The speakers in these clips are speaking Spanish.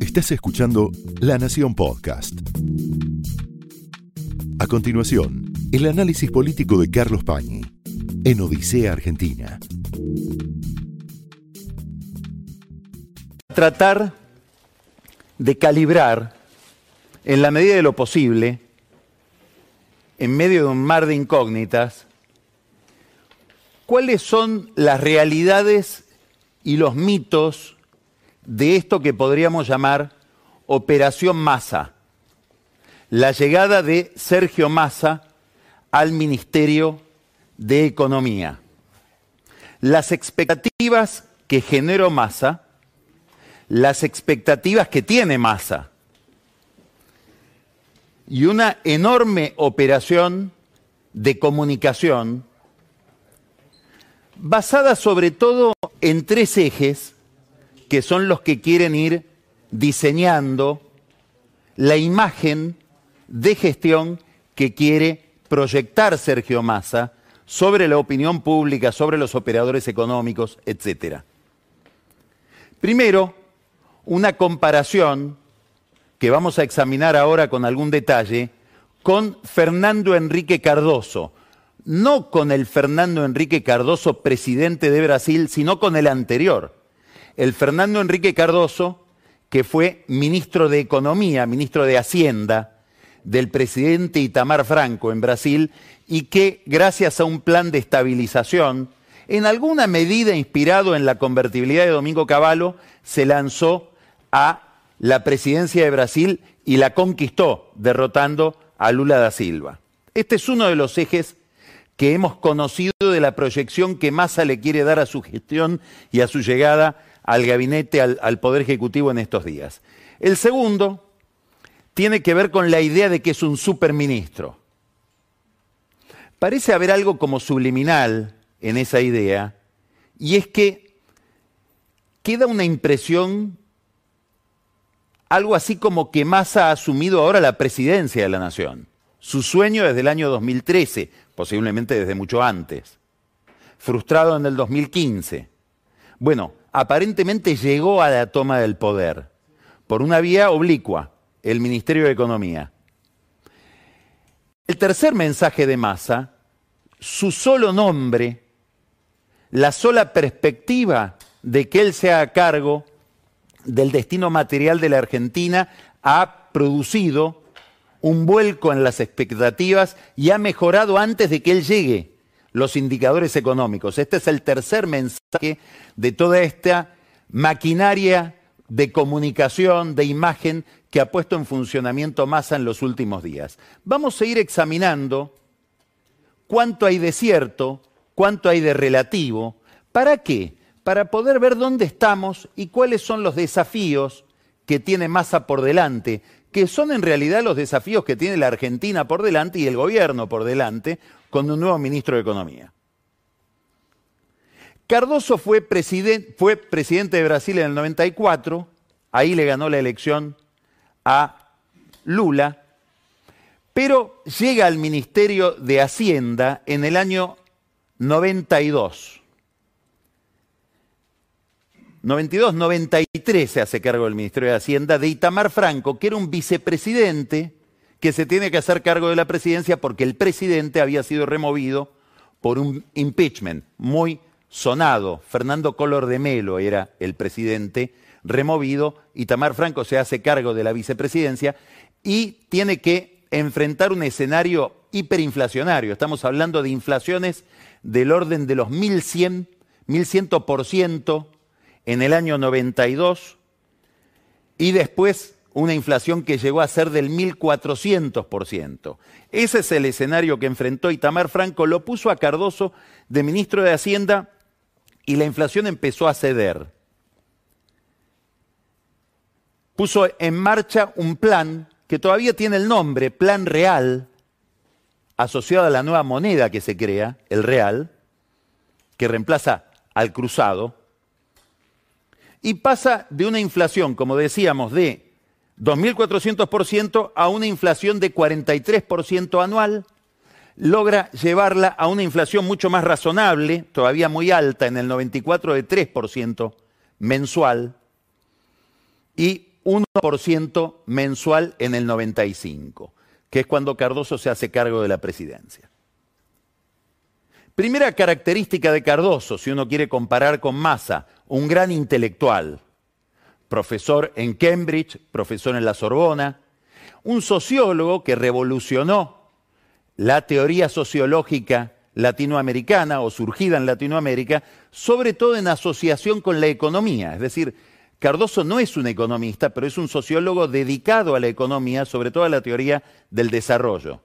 Estás escuchando La Nación Podcast. A continuación, el análisis político de Carlos Pañi en Odisea Argentina. Tratar de calibrar, en la medida de lo posible, en medio de un mar de incógnitas, cuáles son las realidades y los mitos de esto que podríamos llamar Operación Massa, la llegada de Sergio Massa al Ministerio de Economía. Las expectativas que generó Massa, las expectativas que tiene Massa y una enorme operación de comunicación basada sobre todo en tres ejes que son los que quieren ir diseñando la imagen de gestión que quiere proyectar Sergio Massa sobre la opinión pública, sobre los operadores económicos, etc. Primero, una comparación que vamos a examinar ahora con algún detalle con Fernando Enrique Cardoso, no con el Fernando Enrique Cardoso, presidente de Brasil, sino con el anterior. El Fernando Enrique Cardoso, que fue ministro de Economía, ministro de Hacienda del presidente Itamar Franco en Brasil y que gracias a un plan de estabilización, en alguna medida inspirado en la convertibilidad de Domingo Cavallo, se lanzó a la presidencia de Brasil y la conquistó, derrotando a Lula da Silva. Este es uno de los ejes que hemos conocido de la proyección que Massa le quiere dar a su gestión y a su llegada al gabinete, al, Poder Ejecutivo en estos días. El segundo tiene que ver con la idea de que es un superministro. Parece haber algo como subliminal en esa idea, y es que queda una impresión, algo así como que Massa ha asumido ahora la presidencia de la nación. Su sueño desde el año 2013, posiblemente desde mucho antes. Frustrado en el 2015. Bueno, aparentemente llegó a la toma del poder por una vía oblicua, el Ministerio de Economía. El tercer mensaje de Massa, su solo nombre, la sola perspectiva de que él sea a cargo del destino material de la Argentina, ha producido un vuelco en las expectativas y ha mejorado antes de que él llegue los indicadores económicos. Este es el tercer mensaje de toda esta maquinaria de comunicación, de imagen que ha puesto en funcionamiento Massa en los últimos días. Vamos a ir examinando cuánto hay de cierto, cuánto hay de relativo. ¿Para qué? Para poder ver dónde estamos y cuáles son los desafíos que tiene Massa por delante, que son en realidad los desafíos que tiene la Argentina por delante y el gobierno por delante con un nuevo ministro de Economía. Cardoso fue, presidente de Brasil en el 94, ahí le ganó la elección a Lula, pero llega al Ministerio de Hacienda en el año 92. 92, 93 se hace cargo del Ministerio de Hacienda de Itamar Franco, que era un vicepresidente que se tiene que hacer cargo de la presidencia porque el presidente había sido removido por un impeachment muy sonado. Fernando Collor de Melo era el presidente removido, Itamar Franco se hace cargo de la vicepresidencia y tiene que enfrentar un escenario hiperinflacionario. Estamos hablando de inflaciones del orden de los 1100, 1100% en el año 92 y después una inflación que llegó a ser del 1.400%. Ese es el escenario que enfrentó Itamar Franco, lo puso a Cardoso de ministro de Hacienda y la inflación empezó a ceder. Puso en marcha un plan que todavía tiene el nombre, Plan Real, asociado a la nueva moneda que se crea, el Real, que reemplaza al cruzado, y pasa de una inflación, como decíamos, de 2.400% a una inflación de 43% anual, logra llevarla a una inflación mucho más razonable, todavía muy alta, en el 94 de 3% mensual, y 1% mensual en el 95, que es cuando Cardoso se hace cargo de la presidencia. Primera característica de Cardoso, si uno quiere comparar con Massa, un gran intelectual, profesor en Cambridge, profesor en la Sorbona, un sociólogo que revolucionó la teoría sociológica latinoamericana o surgida en Latinoamérica, sobre todo en asociación con la economía. Es decir, Cardoso no es un economista, pero es un sociólogo dedicado a la economía, sobre todo a la teoría del desarrollo.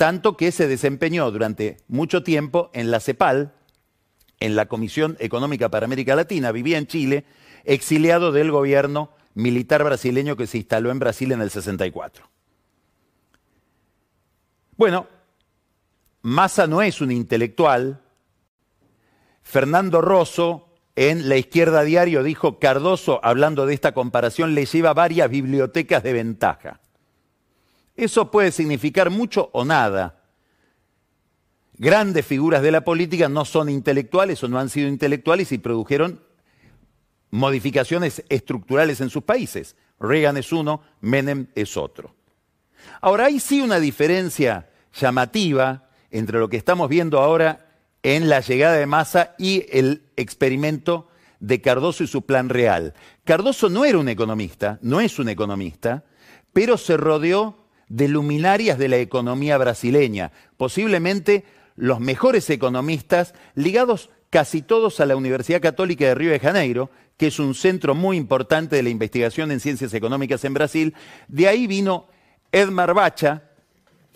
Tanto que se desempeñó durante mucho tiempo en la CEPAL, en la Comisión Económica para América Latina, vivía en Chile, exiliado del gobierno militar brasileño que se instaló en Brasil en el 64. Bueno, Massa no es un intelectual. Fernando Rosso en La Izquierda Diario dijo, Cardoso, hablando de esta comparación, le lleva varias bibliotecas de ventaja. Eso puede significar mucho o nada. Grandes figuras de la política no son intelectuales o no han sido intelectuales y produjeron modificaciones estructurales en sus países. Reagan es uno, Menem es otro. Ahora, hay sí una diferencia llamativa entre lo que estamos viendo ahora en la llegada de Massa y el experimento de Cardoso y su plan real. Cardoso no era un economista, no es un economista, pero se rodeó de luminarias de la economía brasileña, posiblemente los mejores economistas ligados casi todos a la Universidad Católica de Río de Janeiro, que es un centro muy importante de la investigación en ciencias económicas en Brasil. De ahí vino Edmar Bacha,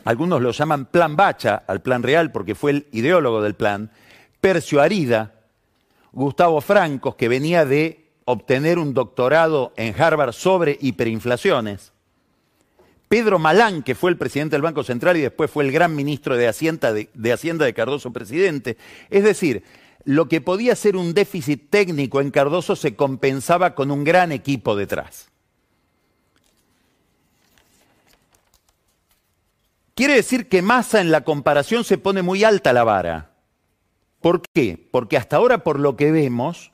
algunos lo llaman Plan Bacha al Plan Real porque fue el ideólogo del plan, Percio Arida, Gustavo Francos, que venía de obtener un doctorado en Harvard sobre hiperinflaciones, Pedro Malán, que fue el presidente del Banco Central y después fue el gran ministro de Hacienda de, Cardoso presidente. Es decir, lo que podía ser un déficit técnico en Cardoso se compensaba con un gran equipo detrás. Quiere decir que Massa en la comparación se pone muy alta la vara. ¿Por qué? Porque hasta ahora, por lo que vemos,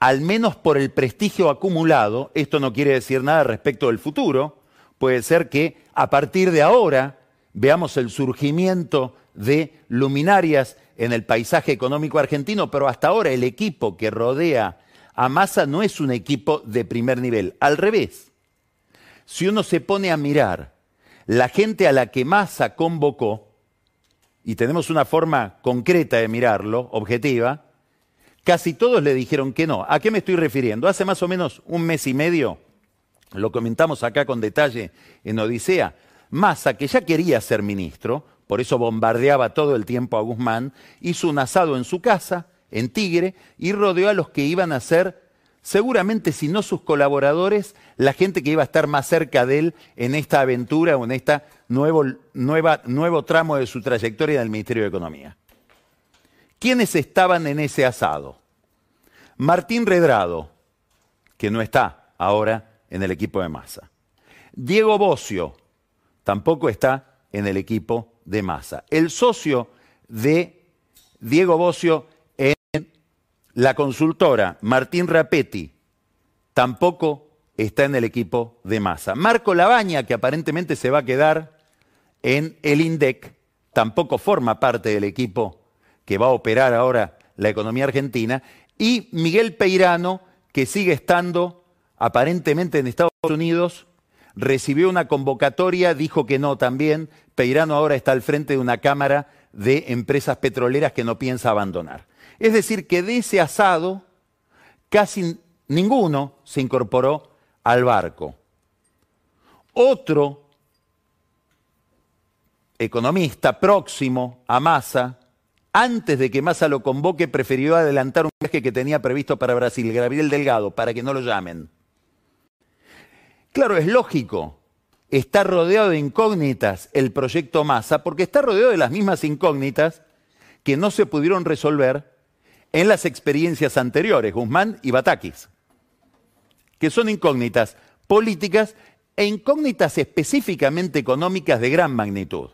al menos por el prestigio acumulado, esto no quiere decir nada respecto del futuro, puede ser que a partir de ahora veamos el surgimiento de luminarias en el paisaje económico argentino, pero hasta ahora el equipo que rodea a Massa no es un equipo de primer nivel. Al revés, si uno se pone a mirar la gente a la que Massa convocó, y tenemos una forma concreta de mirarlo, objetiva, casi todos le dijeron que no. ¿A qué me estoy refiriendo? Hace más o menos un mes y medio, lo comentamos acá con detalle en Odisea, Massa, que ya quería ser ministro, por eso bombardeaba todo el tiempo a Guzmán, hizo un asado en su casa, en Tigre, y rodeó a los que iban a ser, seguramente si no sus colaboradores, la gente que iba a estar más cerca de él en esta aventura o en este nuevo, nuevo tramo de su trayectoria en el Ministerio de Economía. ¿Quiénes estaban en ese asado? Martín Redrado, que no está ahora en el equipo de Massa. Diego Bocio, tampoco está en el equipo de Massa. El socio de Diego Bocio en la consultora, Martín Rapetti, tampoco está en el equipo de Massa. Marco Labaña, que aparentemente se va a quedar en el INDEC, tampoco forma parte del equipo que va a operar ahora la economía argentina. Y Miguel Peirano, que sigue estando aparentemente en Estados Unidos, recibió una convocatoria, dijo que no también. Peirano ahora está al frente de una cámara de empresas petroleras que no piensa abandonar. Es decir, que de ese asado casi ninguno se incorporó al barco. Otro economista próximo a Massa, antes de que Massa lo convoque, prefirió adelantar un viaje que tenía previsto para Brasil, Gabriel Delgado, para que no lo llamen. Claro, es lógico. Está rodeado de incógnitas el proyecto Massa, porque está rodeado de las mismas incógnitas que no se pudieron resolver en las experiencias anteriores, Guzmán y Batakis, que son incógnitas políticas e incógnitas específicamente económicas de gran magnitud.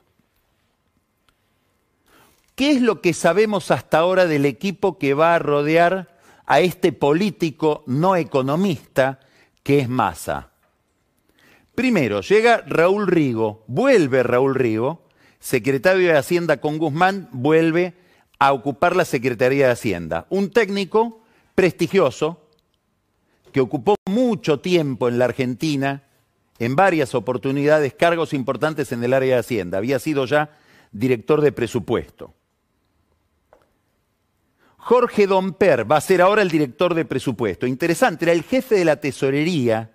¿Qué es lo que sabemos hasta ahora del equipo que va a rodear a este político no economista que es Massa. Primero, llega Raúl Rigo, vuelve Raúl Rigo, secretario de Hacienda con Guzmán, vuelve a ocupar la Secretaría de Hacienda. Un técnico prestigioso que ocupó mucho tiempo en la Argentina, en varias oportunidades, cargos importantes en el área de Hacienda. Había sido ya director de presupuesto. Jorge Domper va a ser ahora el director de presupuesto. Interesante, era el jefe de la tesorería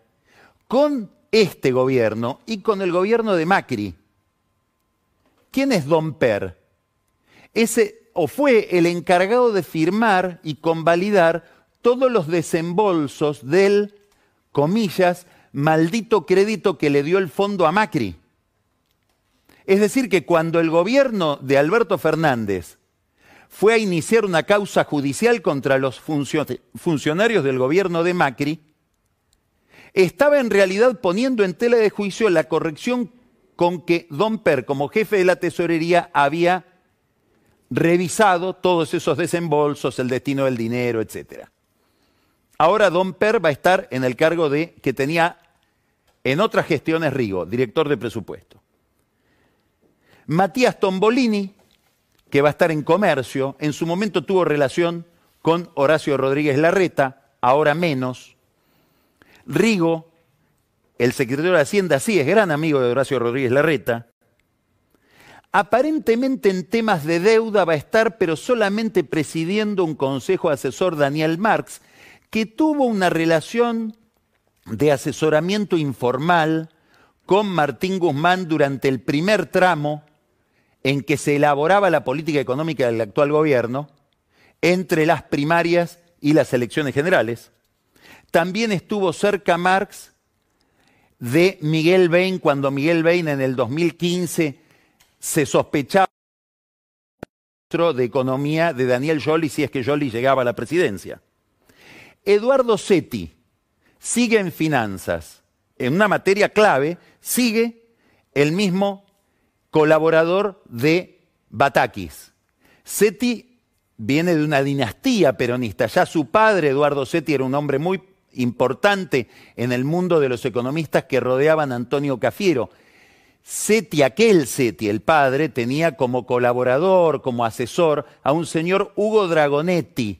con este gobierno y con el gobierno de Macri. ¿Quién es Domper? Ese o fue el encargado de firmar y convalidar todos los desembolsos del, comillas, maldito crédito que le dio el fondo a Macri. Es decir, que cuando el gobierno de Alberto Fernández fue a iniciar una causa judicial contra los funcionarios del gobierno de Macri, estaba en realidad poniendo en tela de juicio la corrección con que Don Per, como jefe de la tesorería, había revisado todos esos desembolsos, el destino del dinero, etc. Ahora Don Per va a estar en el cargo de que tenía en otras gestiones Rigo, director de presupuesto. Matías Tombolini, que va a estar en comercio, en su momento tuvo relación con Horacio Rodríguez Larreta, ahora menos. Rigo, el secretario de Hacienda, sí, es gran amigo de Horacio Rodríguez Larreta. Aparentemente en temas de deuda va a estar, pero solamente presidiendo un consejo asesor Daniel Marx, que tuvo una relación de asesoramiento informal con Martín Guzmán durante el primer tramo en que se elaboraba la política económica del actual gobierno entre las primarias y las elecciones generales. También estuvo cerca Marx de Miguel Bain cuando Miguel Bain en el 2015 se sospechaba de economía de Daniel Joly si es que Joly llegaba a la presidencia. Eduardo Setti sigue en finanzas, en una materia clave, sigue el mismo colaborador de Batakis. Seti viene de una dinastía peronista. Ya su padre, Eduardo Seti, era un hombre muy importante en el mundo de los economistas que rodeaban a Antonio Cafiero. Seti, aquel Seti, el padre, tenía como colaborador, como asesor, a un señor Hugo Dragonetti.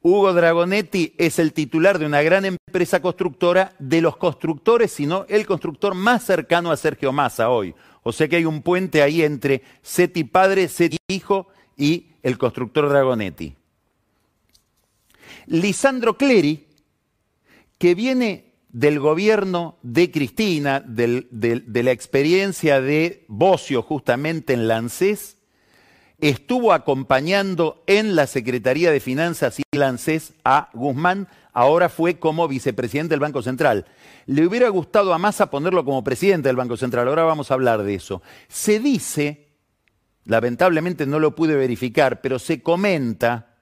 Hugo Dragonetti es el titular de una gran empresa constructora de los constructores, sino el constructor más cercano a Sergio Massa hoy. O sea que hay un puente ahí entre Seti padre, Seti hijo y el constructor Dragonetti. Lisandro Cleri, que viene del gobierno de Cristina, de la experiencia de Bocio justamente en Lancés, estuvo acompañando en la Secretaría de Finanzas y Lancés a Guzmán, ahora fue como vicepresidente del Banco Central. Le hubiera gustado a Massa ponerlo como presidente del Banco Central, ahora vamos a hablar de eso. Se dice, lamentablemente no lo pude verificar, pero se comenta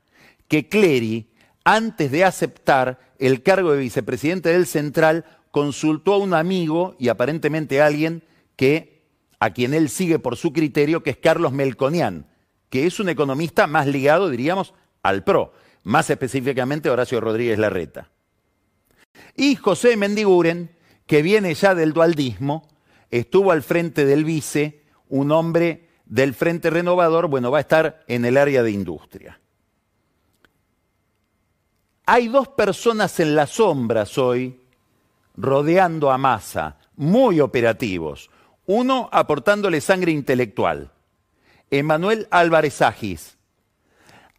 que Clery, antes de aceptar el cargo de vicepresidente del Central, consultó a un amigo y aparentemente a alguien que a quien él sigue por su criterio, que es Carlos Melconian, que es un economista más ligado, diríamos, al PRO, más específicamente Horacio Rodríguez Larreta. Y José Mendiguren, que viene ya del dualdismo, estuvo al frente del vice, un hombre del Frente Renovador, bueno, va a estar en el área de industria. Hay dos personas en las sombras hoy rodeando a Massa, muy operativos. Uno aportándole sangre intelectual, Emanuel Álvarez Agis,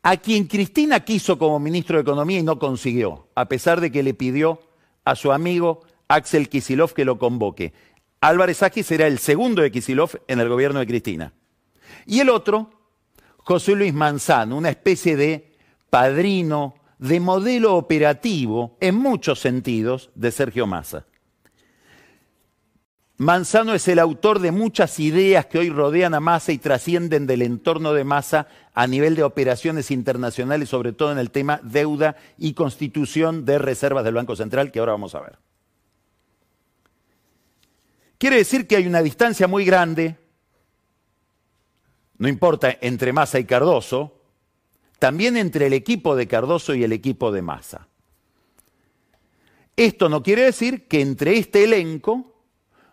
a quien Cristina quiso como ministro de Economía y no consiguió, a pesar de que le pidió a su amigo Axel Kisilov que lo convoque. Álvarez Agis será el segundo de Kisilov en el gobierno de Cristina. Y el otro, José Luis Manzano, una especie de padrino, de modelo operativo, en muchos sentidos, de Sergio Massa. Manzano es el autor de muchas ideas que hoy rodean a Massa y trascienden del entorno de Massa a nivel de operaciones internacionales, sobre todo en el tema deuda y constitución de reservas del Banco Central, que ahora vamos a ver. Quiere decir que hay una distancia muy grande, no importa, entre Massa y Cardoso, también entre el equipo de Cardoso y el equipo de Massa. Esto no quiere decir que entre este elenco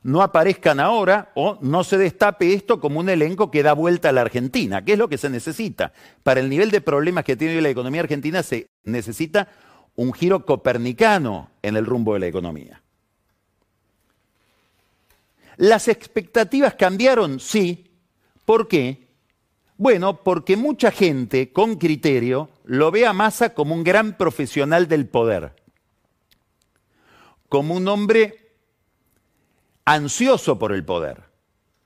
no aparezcan ahora o no se destape esto como un elenco que da vuelta a la Argentina, que es lo que se necesita. Para el nivel de problemas que tiene la economía argentina se necesita un giro copernicano en el rumbo de la economía. ¿Las expectativas cambiaron? Sí. ¿Por qué? Bueno, porque mucha gente con criterio lo ve a Massa como un gran profesional del poder, como un hombre ansioso por el poder.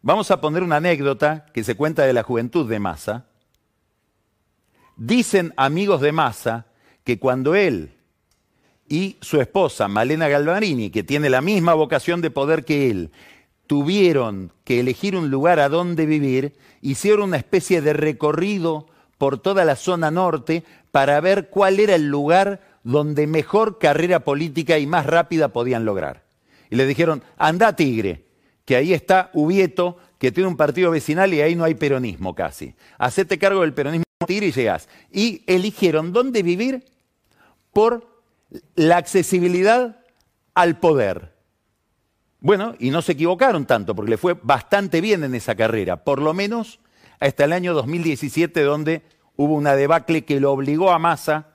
Vamos a poner una anécdota que se cuenta de la juventud de Massa. Dicen amigos de Massa que cuando él y su esposa, Malena Galvarini, que tiene la misma vocación de poder que él, tuvieron que elegir un lugar a donde vivir, hicieron una especie de recorrido por toda la zona norte para ver cuál era el lugar donde mejor carrera política y más rápida podían lograr. Y le dijeron, anda Tigre, que ahí está Ubieto, que tiene un partido vecinal y ahí no hay peronismo casi. Hacete cargo del peronismo Tigre y llegás. Y eligieron dónde vivir por la accesibilidad al poder. Bueno, y no se equivocaron tanto, porque le fue bastante bien en esa carrera, por lo menos hasta el año 2017, donde hubo una debacle que lo obligó a Massa,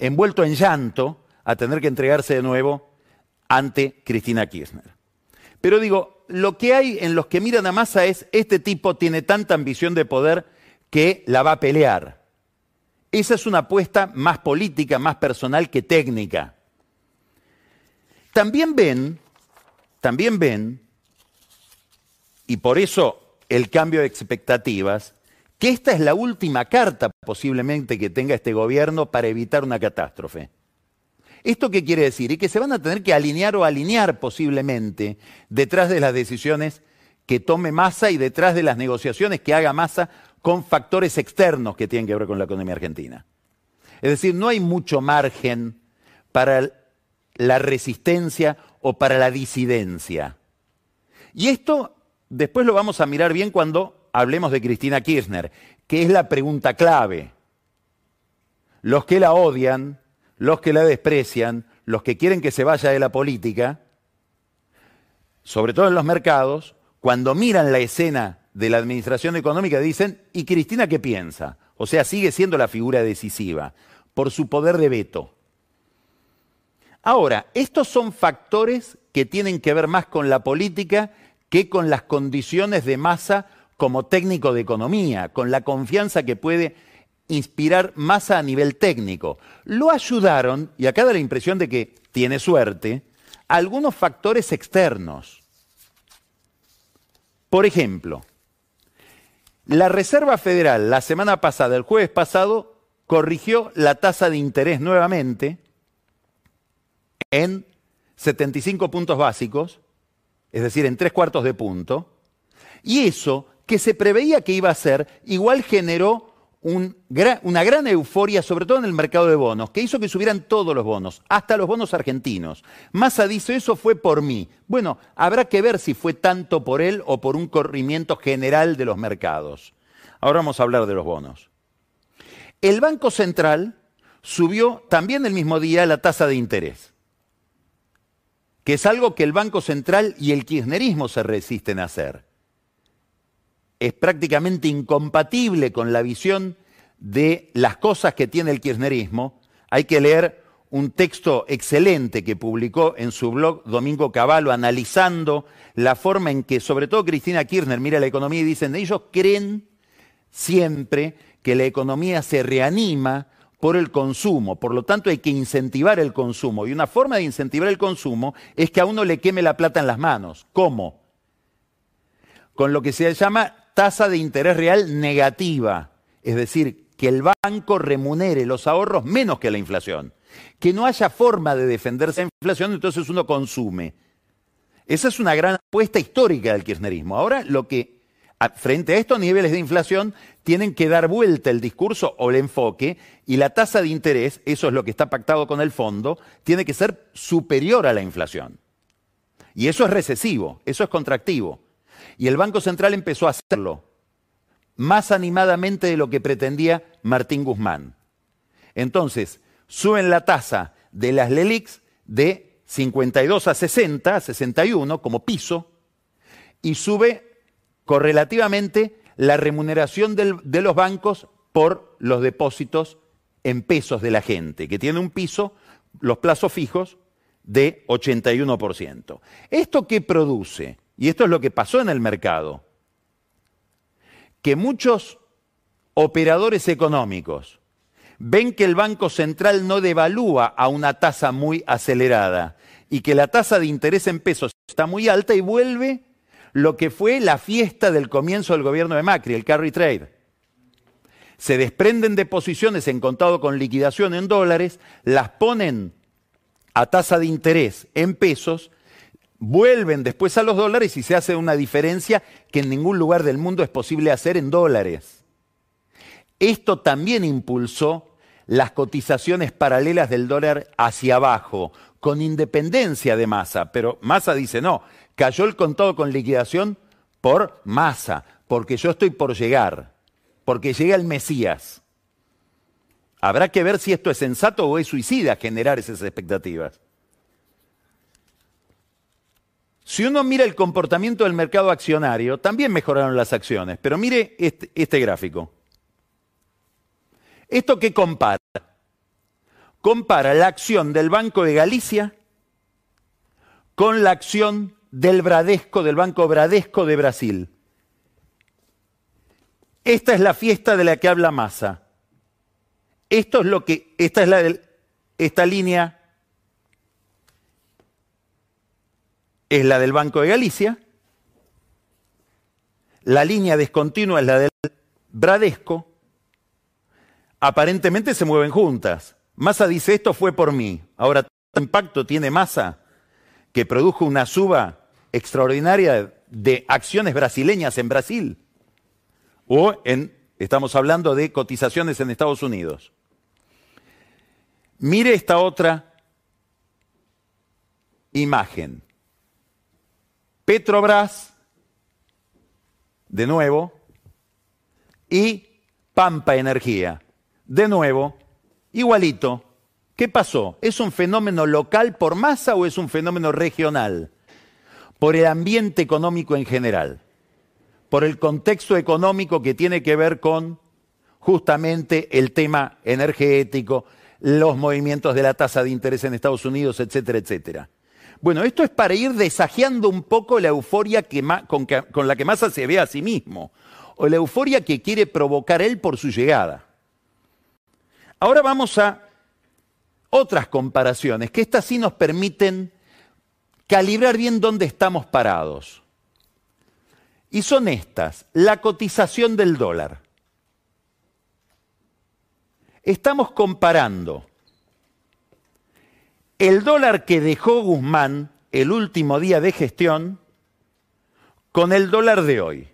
envuelto en llanto, a tener que entregarse de nuevo ante Cristina Kirchner. Pero digo, lo que hay en los que miran a Massa es, este tipo tiene tanta ambición de poder que la va a pelear. Esa es una apuesta más política, más personal que técnica. También ven, también ven, y por eso el cambio de expectativas, que esta es la última carta posiblemente que tenga este gobierno para evitar una catástrofe. ¿Esto qué quiere decir? Y que se van a tener que alinear o alinear posiblemente detrás de las decisiones que tome Massa y detrás de las negociaciones que haga Massa con factores externos que tienen que ver con la economía argentina. Es decir, no hay mucho margen para la resistencia o para la disidencia. Y esto después lo vamos a mirar bien cuando hablemos de Cristina Kirchner, que es la pregunta clave. Los que la odian, los que la desprecian, los que quieren que se vaya de la política, sobre todo en los mercados, cuando miran la escena de la administración económica dicen, ¿y Cristina qué piensa? O sea, sigue siendo la figura decisiva por su poder de veto. Ahora, estos son factores que tienen que ver más con la política que con las condiciones de masa como técnico de economía, con la confianza que puede inspirar masa a nivel técnico. Lo ayudaron, y acá da la impresión de que tiene suerte, algunos factores externos. Por ejemplo, la Reserva Federal la semana pasada, el jueves pasado, corrigió la tasa de interés nuevamente en 75 puntos básicos, es decir, en tres cuartos de punto, y eso que se preveía que iba a ser, igual generó una gran euforia, sobre todo en el mercado de bonos, que hizo que subieran todos los bonos, hasta los bonos argentinos. Massa dice, eso fue por mí. Bueno, habrá que ver si fue tanto por él o por un corrimiento general de los mercados. Ahora vamos a hablar de los bonos. El Banco Central subió también el mismo día la tasa de interés, que es algo que el Banco Central y el kirchnerismo se resisten a hacer. Es prácticamente incompatible con la visión de las cosas que tiene el kirchnerismo, hay que leer un texto excelente que publicó en su blog Domingo Cavallo analizando la forma en que, sobre todo Cristina Kirchner, mira la economía y dicen, ellos creen siempre que la economía se reanima por el consumo, por lo tanto hay que incentivar el consumo. Y una forma de incentivar el consumo es que a uno le queme la plata en las manos. ¿Cómo? Con lo que se llama tasa de interés real negativa, es decir, que el banco remunere los ahorros menos que la inflación, que no haya forma de defenderse de la inflación, entonces uno consume. Esa es una gran apuesta histórica del kirchnerismo. Ahora lo que frente a estos niveles de inflación tienen que dar vuelta el discurso o el enfoque y la tasa de interés, eso es lo que está pactado con el fondo, tiene que ser superior a la inflación. Y eso es recesivo, eso es contractivo. Y el Banco Central empezó a hacerlo más animadamente de lo que pretendía Martín Guzmán. Entonces, suben la tasa de las LELIX de 52 a 60, a 61 como piso, y sube correlativamente la remuneración de los bancos por los depósitos en pesos de la gente, que tiene un piso, los plazos fijos, de 81%. ¿Esto qué produce? Y esto es lo que pasó en el mercado. Que muchos operadores económicos ven que el Banco Central no devalúa a una tasa muy acelerada y que la tasa de interés en pesos está muy alta y vuelve lo que fue la fiesta del comienzo del gobierno de Macri, el carry trade. Se desprenden de posiciones en contado con liquidación en dólares, las ponen a tasa de interés en pesos, vuelven después a los dólares y se hace una diferencia que en ningún lugar del mundo es posible hacer en dólares. Esto también impulsó las cotizaciones paralelas del dólar hacia abajo, con independencia de masa. Pero masa dice, no, cayó el contado con liquidación por masa, porque yo estoy por llegar, porque llega el Mesías. Habrá que ver si esto es sensato o es suicida generar esas expectativas. Si uno mira el comportamiento del mercado accionario, también mejoraron las acciones, pero mire este, este gráfico. ¿Esto qué compara? Compara la acción del Banco de Galicia con la acción del Bradesco, del Banco Bradesco de Brasil. Esta es la fiesta de la que habla Massa. Esto es lo que, esta es la esta línea es la del Banco de Galicia, la línea descontinua es la del Bradesco, aparentemente se mueven juntas. Massa dice, esto fue por mí. Ahora, ¿qué impacto tiene Massa que produjo una suba extraordinaria de acciones brasileñas en Brasil? O en, estamos hablando de cotizaciones en Estados Unidos. Mire esta otra imagen. Petrobras, de nuevo, y Pampa Energía. De nuevo, igualito. ¿Qué pasó? ¿Es un fenómeno local por masa o es un fenómeno regional? Por el ambiente económico en general, por el contexto económico que tiene que ver con justamente el tema energético, los movimientos de la tasa de interés en Estados Unidos, etcétera, etcétera. Bueno, esto es para ir desajeando un poco la euforia con, con la que Massa se ve a sí mismo, o la euforia que quiere provocar él por su llegada. Ahora vamos a otras comparaciones, que estas sí nos permiten calibrar bien dónde estamos parados. Y son estas, la cotización del dólar. Estamos comparando el dólar que dejó Guzmán el último día de gestión con el dólar de hoy.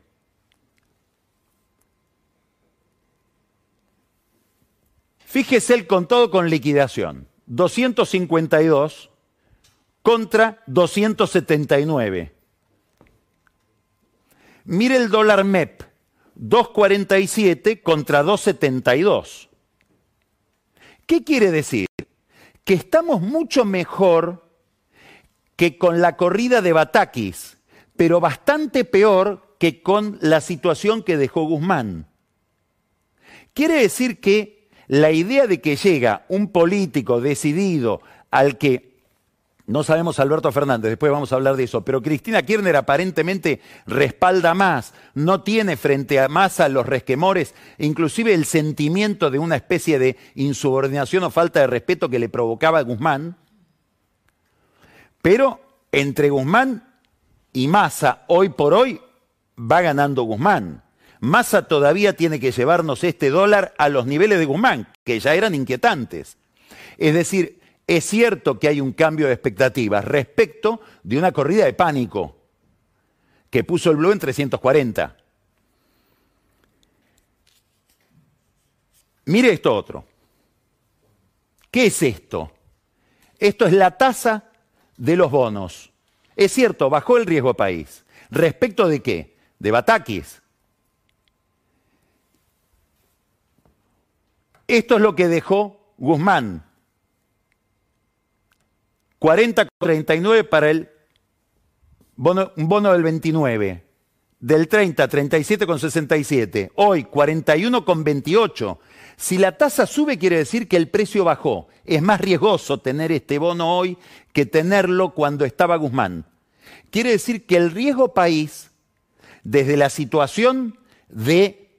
Fíjese el contado con liquidación. 252 contra 279. Mire el dólar MEP. 247 contra 272. ¿Qué quiere decir? Que estamos mucho mejor que con la corrida de Batakis, pero bastante peor que con la situación que dejó Guzmán. Quiere decir que la idea de que llega un político decidido al que no sabemos Alberto Fernández, después vamos a hablar de eso, pero Cristina Kirchner aparentemente respalda más, no tiene frente a Massa los resquemores, inclusive el sentimiento de una especie de insubordinación o falta de respeto que le provocaba Guzmán. Pero entre Guzmán y Massa, hoy por hoy, va ganando Guzmán. Massa todavía tiene que llevarnos este dólar a los niveles de Guzmán, que ya eran inquietantes. Es decir, es cierto que hay un cambio de expectativas respecto de una corrida de pánico que puso el Blue en 340. Mire esto otro. ¿Qué es esto? Esto es la tasa de los bonos. Es cierto, bajó el riesgo país. ¿Respecto de qué? De Batakis, Esto es lo que dejó Guzmán. 40,39 para el bono, un bono del 29. Del 30, 37,67. Hoy, 41,28. Si la tasa sube, quiere decir que el precio bajó. Es más riesgoso tener este bono hoy que tenerlo cuando estaba Guzmán. Quiere decir que el riesgo país, desde la situación de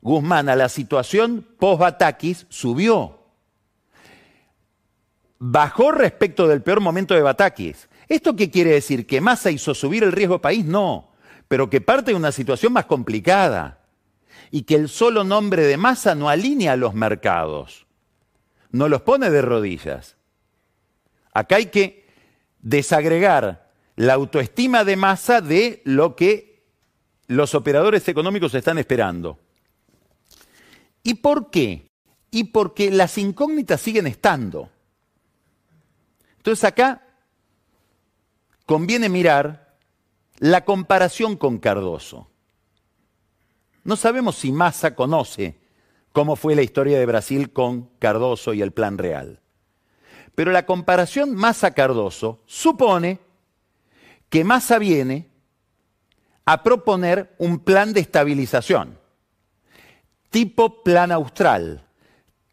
Guzmán a la situación post-Batakis, subió. Bajó respecto del peor momento de Batakis. ¿Esto qué quiere decir? ¿Que Massa hizo subir el riesgo país? No, pero que parte de una situación más complicada y que el solo nombre de Massa no alinea a los mercados, no los pone de rodillas. Acá hay que desagregar la autoestima de Massa de lo que los operadores económicos están esperando. ¿Y por qué? Y porque las incógnitas siguen estando. Entonces acá conviene mirar la comparación con Cardoso. No sabemos si Massa conoce cómo fue la historia de Brasil con Cardoso y el Plan Real. Pero la comparación Massa-Cardoso supone que Massa viene a proponer un plan de estabilización, tipo plan austral,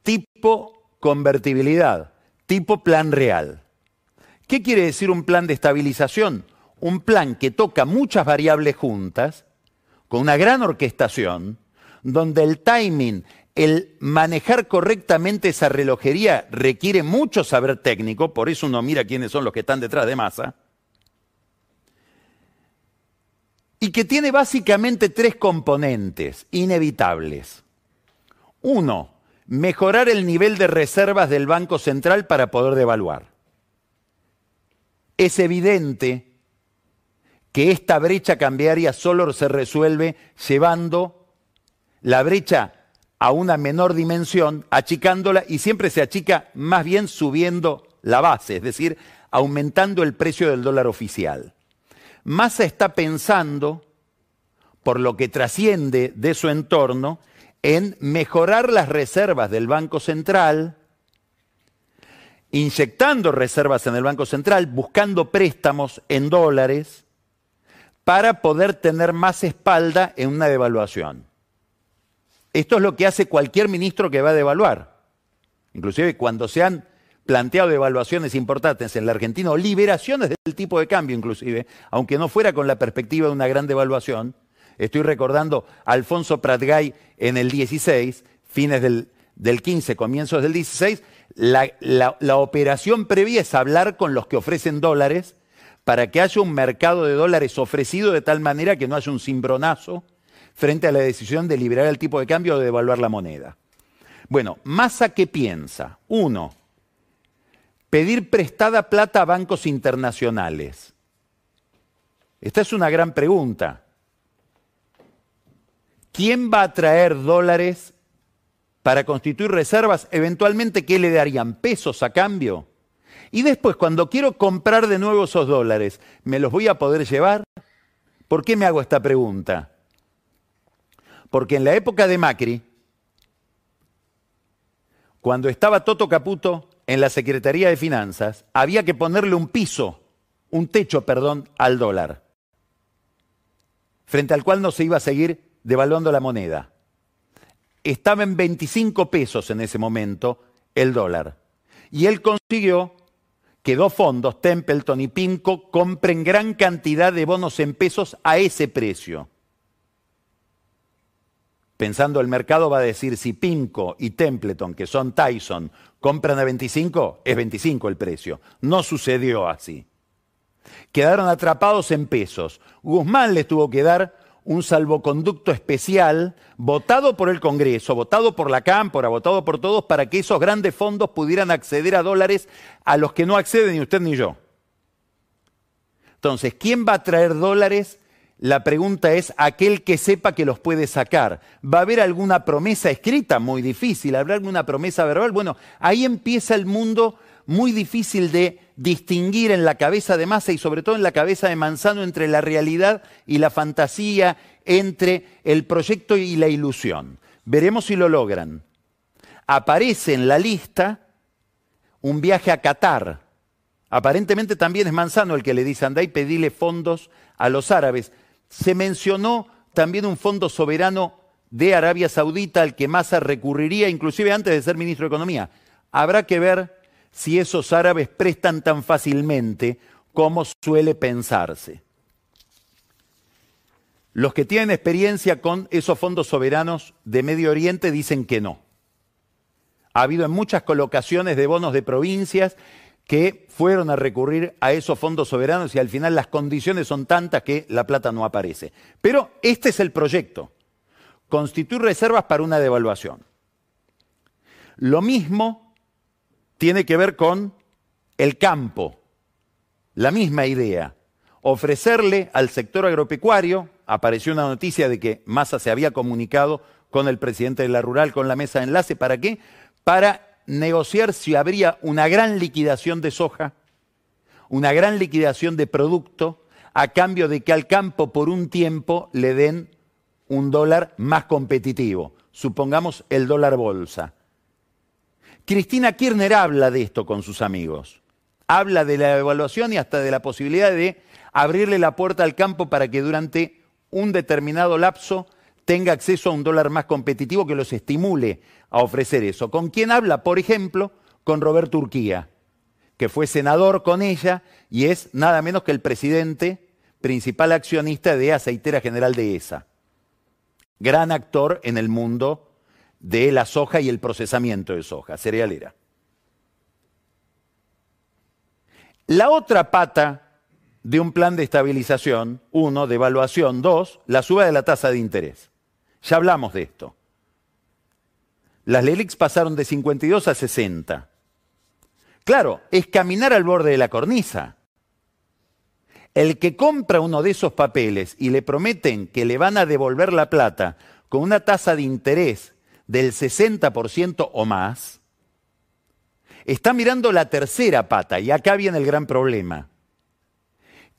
tipo convertibilidad, tipo plan real. ¿Qué quiere decir un plan de estabilización? Un plan que toca muchas variables juntas, con una gran orquestación, donde el timing, el manejar correctamente esa relojería requiere mucho saber técnico, por eso uno mira quiénes son los que están detrás de masa, y que tiene básicamente tres componentes inevitables. Uno, mejorar el nivel de reservas del Banco Central para poder devaluar es evidente que esta brecha cambiaria solo se resuelve llevando la brecha a una menor dimensión, achicándola y siempre se achica más bien subiendo la base, es decir, aumentando el precio del dólar oficial. Massa está pensando, por lo que trasciende de su entorno, en mejorar las reservas del Banco Central, inyectando reservas en el Banco Central, buscando préstamos en dólares para poder tener más espalda en una devaluación. Esto es lo que hace cualquier ministro que va a devaluar. Inclusive cuando se han planteado devaluaciones importantes en la Argentina o liberaciones del tipo de cambio inclusive, aunque no fuera con la perspectiva de una gran devaluación, estoy recordando a Alfonso Pratgay en el 16, fines del, del 15, comienzos del 16, la, operación previa es hablar con los que ofrecen dólares para que haya un mercado de dólares ofrecido de tal manera que no haya un cimbronazo frente a la decisión de liberar el tipo de cambio o de devaluar la moneda. Bueno, Massa qué piensa? Uno, pedir prestada plata a bancos internacionales. Esta es una gran pregunta. ¿Quién va a traer dólares para constituir reservas, eventualmente, ¿qué le darían? ¿Pesos a cambio? Y después, cuando quiero comprar de nuevo esos dólares, ¿me los voy a poder llevar? ¿Por qué me hago esta pregunta? Porque en la época de Macri, cuando estaba Toto Caputo en la Secretaría de Finanzas, había que ponerle un piso, un techo, perdón, al dólar, frente al cual no se iba a seguir devaluando la moneda estaba en 25 pesos en ese momento el dólar. Y él consiguió que dos fondos, Templeton y Pinco, compren gran cantidad de bonos en pesos a ese precio. Pensando el mercado va a decir si Pinco y Templeton, que son Tyson, compran a 25, es 25 el precio. No sucedió así. Quedaron atrapados en pesos. Guzmán les tuvo que dar un salvoconducto especial votado por el Congreso, votado por la Cámpora, votado por todos, para que esos grandes fondos pudieran acceder a dólares a los que no acceden ni usted ni yo. Entonces, ¿quién va a traer dólares? La pregunta es aquel que sepa que los puede sacar. ¿Va a haber alguna promesa escrita? Muy difícil. ¿Habrá alguna promesa verbal? Bueno, ahí empieza el mundo muy difícil de distinguir en la cabeza de Massa y sobre todo en la cabeza de Manzano entre la realidad y la fantasía, entre el proyecto y la ilusión. Veremos si lo logran. Aparece en la lista un viaje a Qatar Aparentemente también es Manzano el que le dice, andá y pedile fondos a los árabes. Se mencionó también un fondo soberano de Arabia Saudita al que Massa recurriría, inclusive antes de ser ministro de Economía. Habrá que ver si esos árabes prestan tan fácilmente como suele pensarse. Los que tienen experiencia con esos fondos soberanos de Medio Oriente dicen que no. Ha habido en muchas colocaciones de bonos de provincias que fueron a recurrir a esos fondos soberanos y al final las condiciones son tantas que la plata no aparece. Pero este es el proyecto. Constituir reservas para una devaluación. Lo mismo tiene que ver con el campo. La misma idea. Ofrecerle al sector agropecuario, apareció una noticia de que Massa se había comunicado con el presidente de la Rural, con la mesa de enlace, ¿para qué? Para negociar si habría una gran liquidación de soja, una gran liquidación de producto, a cambio de que al campo por un tiempo le den un dólar más competitivo, supongamos el dólar bolsa. Cristina Kirchner habla de esto con sus amigos. Habla de la evaluación y hasta de la posibilidad de abrirle la puerta al campo para que durante un determinado lapso tenga acceso a un dólar más competitivo que los estimule a ofrecer eso. ¿Con quién habla? Por ejemplo, con Roberto Urquía, que fue senador con ella y es nada menos que el presidente principal accionista de Aceitera General de ESA. Gran actor en el mundo de la soja y el procesamiento de soja, cerealera. La otra pata de un plan de estabilización, uno, de evaluación, dos, la suba de la tasa de interés. Ya hablamos de esto. Las LELIX pasaron de 52 a 60. Claro, es caminar al borde de la cornisa. El que compra uno de esos papeles y le prometen que le van a devolver la plata con una tasa de interés del 60% o más, está mirando la tercera pata y acá viene el gran problema.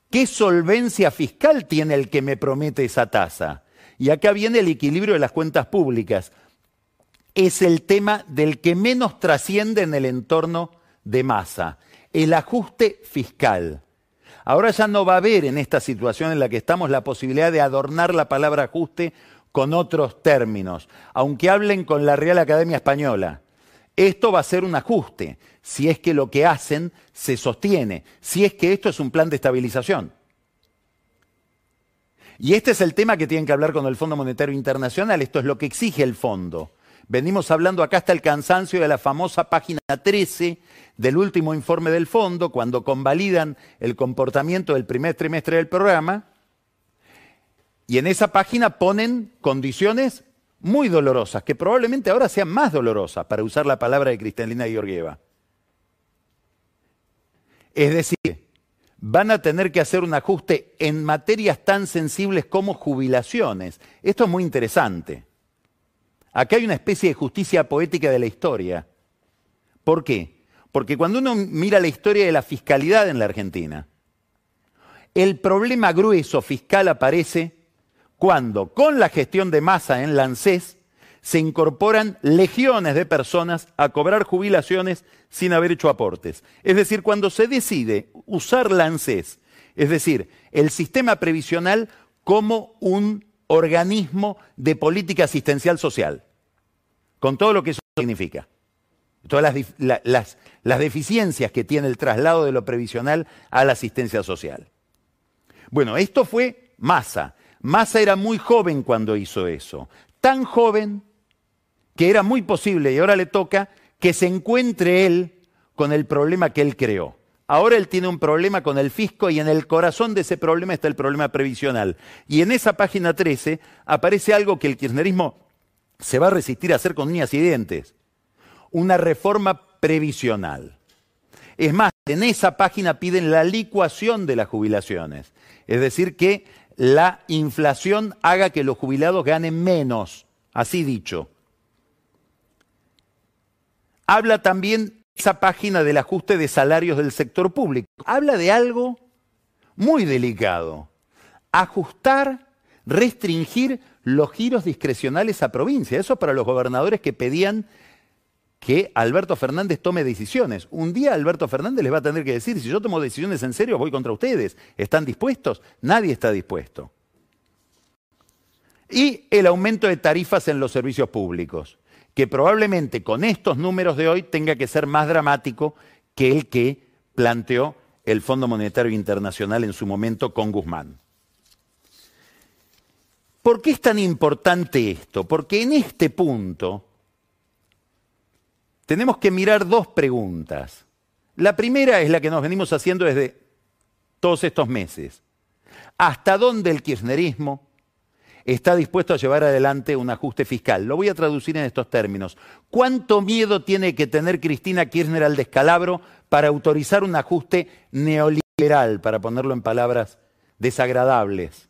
¿Qué solvencia fiscal tiene el que me promete esa tasa? Y acá viene el equilibrio de las cuentas públicas. Es el tema del que menos trasciende en el entorno de masa, el ajuste fiscal. Ahora ya no va a haber en esta situación en la que estamos la posibilidad de adornar la palabra ajuste con otros términos, aunque hablen con la Real Academia Española. Esto va a ser un ajuste, si es que lo que hacen se sostiene, si es que esto es un plan de estabilización. Y este es el tema que tienen que hablar con el Fondo Monetario Internacional, esto es lo que exige el fondo. Venimos hablando acá hasta el cansancio de la famosa página 13 del último informe del fondo, cuando convalidan el comportamiento del primer trimestre del programa, y en esa página ponen condiciones muy dolorosas, que probablemente ahora sean más dolorosas, para usar la palabra de Cristalina Georgieva. Es decir, van a tener que hacer un ajuste en materias tan sensibles como jubilaciones. Esto es muy interesante. Acá hay una especie de justicia poética de la historia. ¿Por qué? Porque cuando uno mira la historia de la fiscalidad en la Argentina, el problema grueso fiscal aparece cuando con la gestión de masa en la se incorporan legiones de personas a cobrar jubilaciones sin haber hecho aportes. Es decir, cuando se decide usar la es decir, el sistema previsional como un organismo de política asistencial social con todo lo que eso significa. Todas las, las, deficiencias que tiene el traslado de lo previsional a la asistencia social. Bueno, esto fue Massa. Massa era muy joven cuando hizo eso. Tan joven que era muy posible, y ahora le toca, que se encuentre él con el problema que él creó. Ahora él tiene un problema con el fisco y en el corazón de ese problema está el problema previsional. Y en esa página 13 aparece algo que el kirchnerismo se va a resistir a hacer con uñas y dientes. Una reforma previsional. Es más, en esa página piden la licuación de las jubilaciones. Es decir, que la inflación haga que los jubilados ganen menos. Así dicho. Habla también esa página del ajuste de salarios del sector público. Habla de algo muy delicado. Ajustar, restringir los giros discrecionales a provincia. Eso para los gobernadores que pedían que Alberto Fernández tome decisiones. Un día Alberto Fernández les va a tener que decir, si yo tomo decisiones en serio, voy contra ustedes. ¿Están dispuestos? Nadie está dispuesto. Y el aumento de tarifas en los servicios públicos, que probablemente con estos números de hoy tenga que ser más dramático que el que planteó el Fondo Monetario Internacional en su momento con Guzmán. ¿Por qué es tan importante esto? Porque en este punto tenemos que mirar dos preguntas. La primera es la que nos venimos haciendo desde todos estos meses. ¿Hasta dónde el kirchnerismo está dispuesto a llevar adelante un ajuste fiscal? Lo voy a traducir en estos términos. ¿Cuánto miedo tiene que tener Cristina Kirchner al descalabro para autorizar un ajuste neoliberal, para ponerlo en palabras desagradables?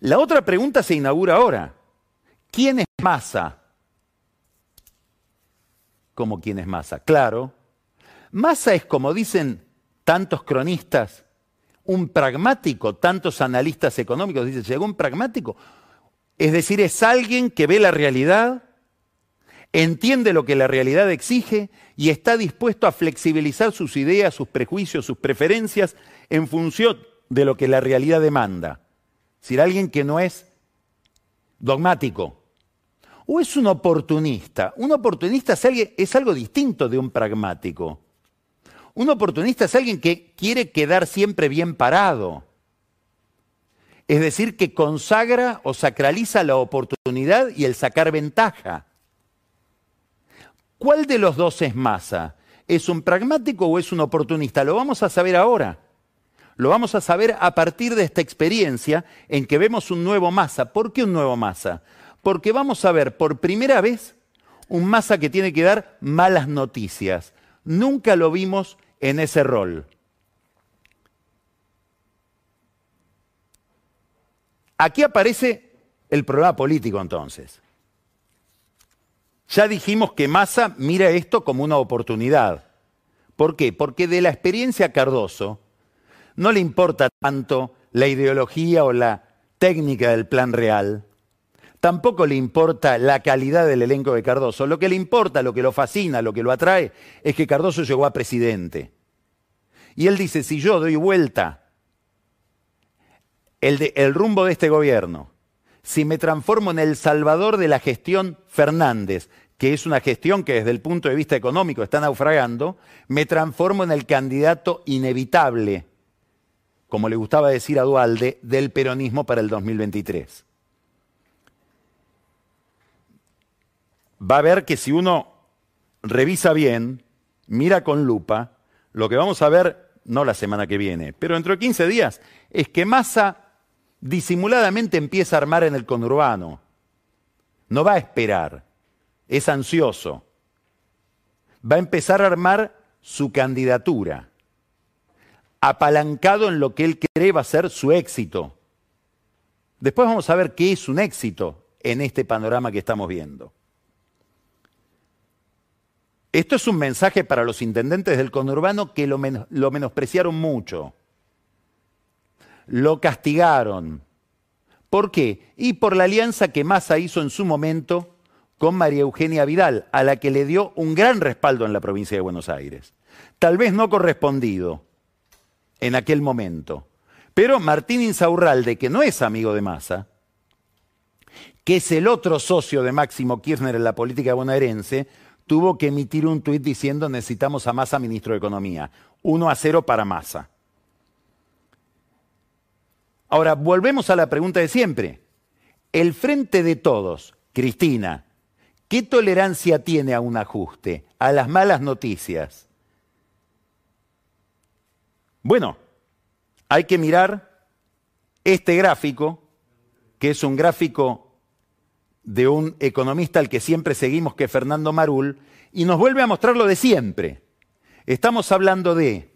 La otra pregunta se inaugura ahora. ¿Quién es Massa? Como quién es Massa. Claro, Massa es, como dicen tantos cronistas, un pragmático, tantos analistas económicos dicen, llegó un pragmático. Es decir, es alguien que ve la realidad, entiende lo que la realidad exige y está dispuesto a flexibilizar sus ideas, sus prejuicios, sus preferencias en función de lo que la realidad demanda. Es decir, alguien que no es dogmático, o es un oportunista. Un oportunista es, algo distinto de un pragmático. Un oportunista es alguien que quiere quedar siempre bien parado. Es decir, que consagra o sacraliza la oportunidad y el sacar ventaja. ¿Cuál de los dos es masa? ¿Es un pragmático o es un oportunista? Lo vamos a saber ahora. Lo vamos a saber a partir de esta experiencia en que vemos un nuevo masa. ¿Por qué un nuevo masa? Porque vamos a ver por primera vez un Massa que tiene que dar malas noticias. Nunca lo vimos en ese rol. Aquí aparece el problema político entonces. Ya dijimos que Massa mira esto como una oportunidad. ¿Por qué? Porque de la experiencia Cardoso no le importa tanto la ideología o la técnica del plan real, tampoco le importa la calidad del elenco de Cardoso. Lo que le importa, lo que lo fascina, lo que lo atrae, es que Cardoso llegó a presidente. Y él dice, si yo doy vuelta el, rumbo de este gobierno, si me transformo en el salvador de la gestión Fernández, que es una gestión que desde el punto de vista económico está naufragando, me transformo en el candidato inevitable, como le gustaba decir a Dualde, del peronismo para el 2023. Va a ver que si uno revisa bien, mira con lupa, lo que vamos a ver, no la semana que viene, pero dentro de 15 días, es que Massa disimuladamente empieza a armar en el conurbano. No va a esperar, es ansioso. Va a empezar a armar su candidatura, apalancado en lo que él cree va a ser su éxito. Después vamos a ver qué es un éxito en este panorama que estamos viendo. Esto es un mensaje para los intendentes del conurbano que lo, menospreciaron mucho. Lo castigaron. ¿Por qué? Y por la alianza que Massa hizo en su momento con María Eugenia Vidal, a la que le dio un gran respaldo en la provincia de Buenos Aires. Tal vez no correspondido en aquel momento. Pero Martín Insaurralde, que no es amigo de Massa, que es el otro socio de Máximo Kirchner en la política bonaerense, tuvo que emitir un tuit diciendo necesitamos a Massa ministro de Economía. Uno a cero para Massa. Ahora, volvemos a la pregunta de siempre. El frente de todos, Cristina, ¿qué tolerancia tiene a un ajuste, a las malas noticias? Bueno, hay que mirar este gráfico, que es un gráfico de un economista al que siempre seguimos, que es Fernando Marul, y nos vuelve a mostrar lo de siempre. Estamos hablando de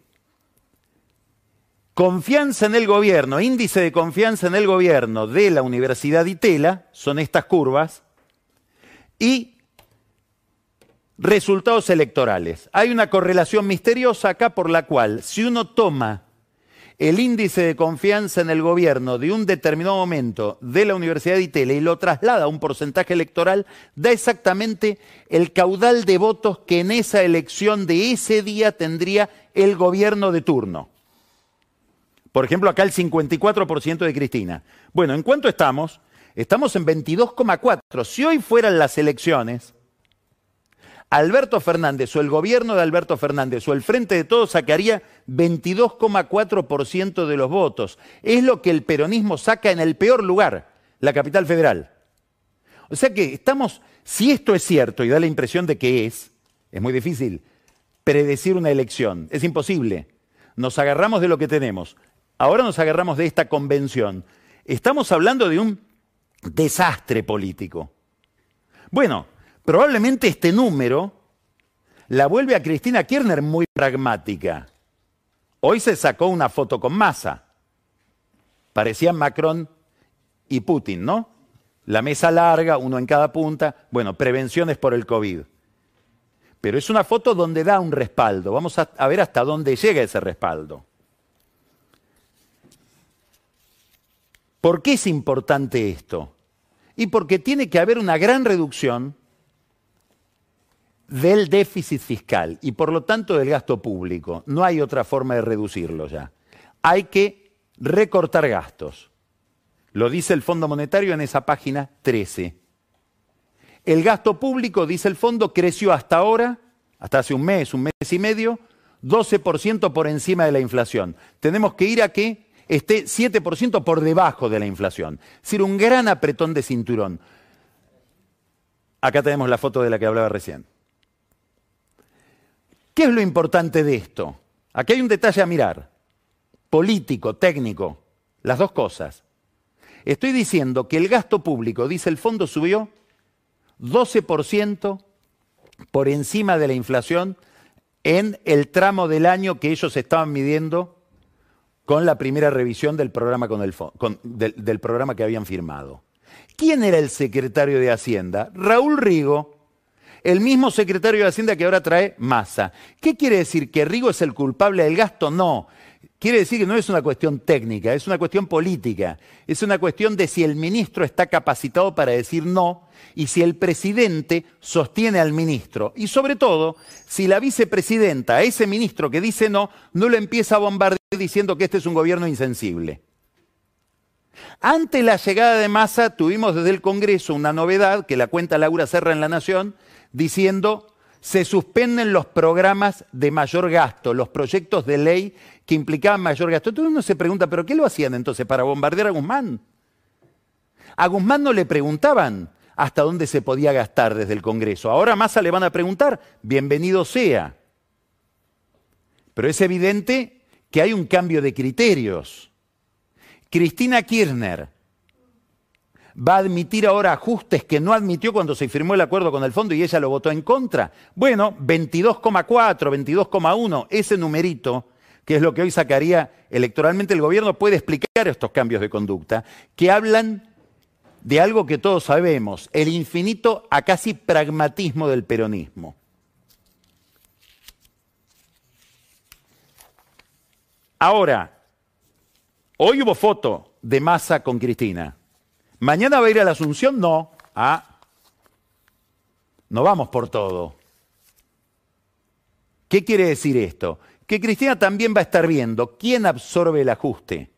confianza en el gobierno, índice de confianza en el gobierno de la Universidad Itela, son estas curvas, y resultados electorales. Hay una correlación misteriosa acá por la cual, si uno toma el índice de confianza en el gobierno de un determinado momento de la Universidad de Itela y lo traslada a un porcentaje electoral, da exactamente el caudal de votos que en esa elección de ese día tendría el gobierno de turno. Por ejemplo, acá el 54% de Cristina. Bueno, ¿en cuánto estamos? Estamos en 22,4. Si hoy fueran las elecciones, Alberto Fernández o el gobierno de Alberto Fernández o el Frente de Todos sacaría 22,4% de los votos. Es lo que el peronismo saca en el peor lugar, la capital federal. O sea que estamos, si esto es cierto y da la impresión de que es, es muy difícil predecir una elección, es imposible. Nos agarramos de lo que tenemos. Ahora nos agarramos de esta convención. Estamos hablando de un desastre político. Bueno, Probablemente este número la vuelve a Cristina Kirchner muy pragmática. Hoy se sacó una foto con masa. Parecían Macron y Putin, ¿no? La mesa larga, uno en cada punta. Bueno, prevenciones por el COVID. Pero es una foto donde da un respaldo. Vamos a, ver hasta dónde llega ese respaldo. ¿Por qué es importante esto? Y porque tiene que haber una gran reducción del déficit fiscal y por lo tanto del gasto público. No hay otra forma de reducirlo ya. Hay que recortar gastos. Lo dice el Fondo Monetario en esa página 13. El gasto público, dice el fondo, creció hasta ahora, hasta hace un mes, un mes y medio, 12% por encima de la inflación. Tenemos que ir a que esté 7% por debajo de la inflación. Es decir, un gran apretón de cinturón. Acá tenemos la foto de la que hablaba recién. ¿Qué es lo importante de esto? Aquí hay un detalle a mirar, político, técnico, las dos cosas. Estoy diciendo que el gasto público, dice el fondo, subió 12% por encima de la inflación en el tramo del año que ellos estaban midiendo con la primera revisión del programa, que habían firmado. ¿Quién era el secretario de Hacienda? Raúl Rigo, el mismo secretario de Hacienda que ahora trae masa. ¿Qué quiere decir? ¿Que Rigo es el culpable del gasto? No. Quiere decir que no es una cuestión técnica, es una cuestión política. Es una cuestión de si el ministro está capacitado para decir no y si el presidente sostiene al ministro. Y sobre todo, si la vicepresidenta a ese ministro que dice no, no lo empieza a bombardear diciendo que este es un gobierno insensible. Ante la llegada de Massa tuvimos desde el Congreso una novedad que la cuenta Laura Serra en La Nación, diciendo se suspenden los programas de mayor gasto, los proyectos de ley que implicaban mayor gasto. Entonces uno se pregunta, ¿pero qué lo hacían entonces? ¿Para bombardear a Guzmán? A Guzmán no le preguntaban hasta dónde se podía gastar desde el Congreso. Ahora Massa le van a preguntar, bienvenido sea. Pero es evidente que hay un cambio de criterios. Cristina Kirchner, va a admitir ahora ajustes que no admitió cuando se firmó el acuerdo con el fondo y ella lo votó en contra. Bueno, 22,4, 22,1, ese numerito, que es lo que hoy sacaría electoralmente el gobierno, puede explicar estos cambios de conducta, que hablan de algo que todos sabemos, el infinito a casi pragmatismo del peronismo. Ahora, hoy hubo foto de masa con Cristina. ¿Mañana va a ir a la Asunción? No. Ah, no vamos por todo. ¿Qué quiere decir esto? Que Cristina también va a estar viendo quién absorbe el ajuste.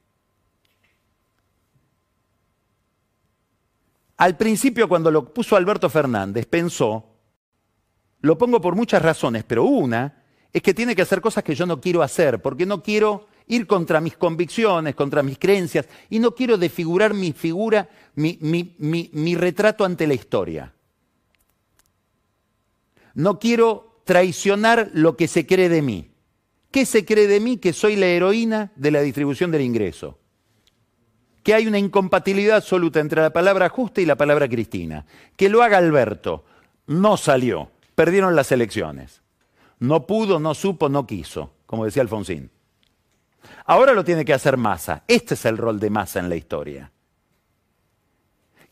Al principio, cuando lo puso Alberto Fernández, pensó, lo pongo por muchas razones, pero una es que tiene que hacer cosas que yo no quiero hacer, porque no quiero ir contra mis convicciones, contra mis creencias, y no quiero desfigurar mi figura, mi, mi, retrato ante la historia. No quiero traicionar lo que se cree de mí. ¿Qué se cree de mí? Que soy la heroína de la distribución del ingreso. Que hay una incompatibilidad absoluta entre la palabra justa y la palabra Cristina. Que lo haga Alberto. No salió. Perdieron las elecciones. No pudo, no supo, no quiso, como decía Alfonsín. Ahora lo tiene que hacer Massa. Este es el rol de Massa en la historia.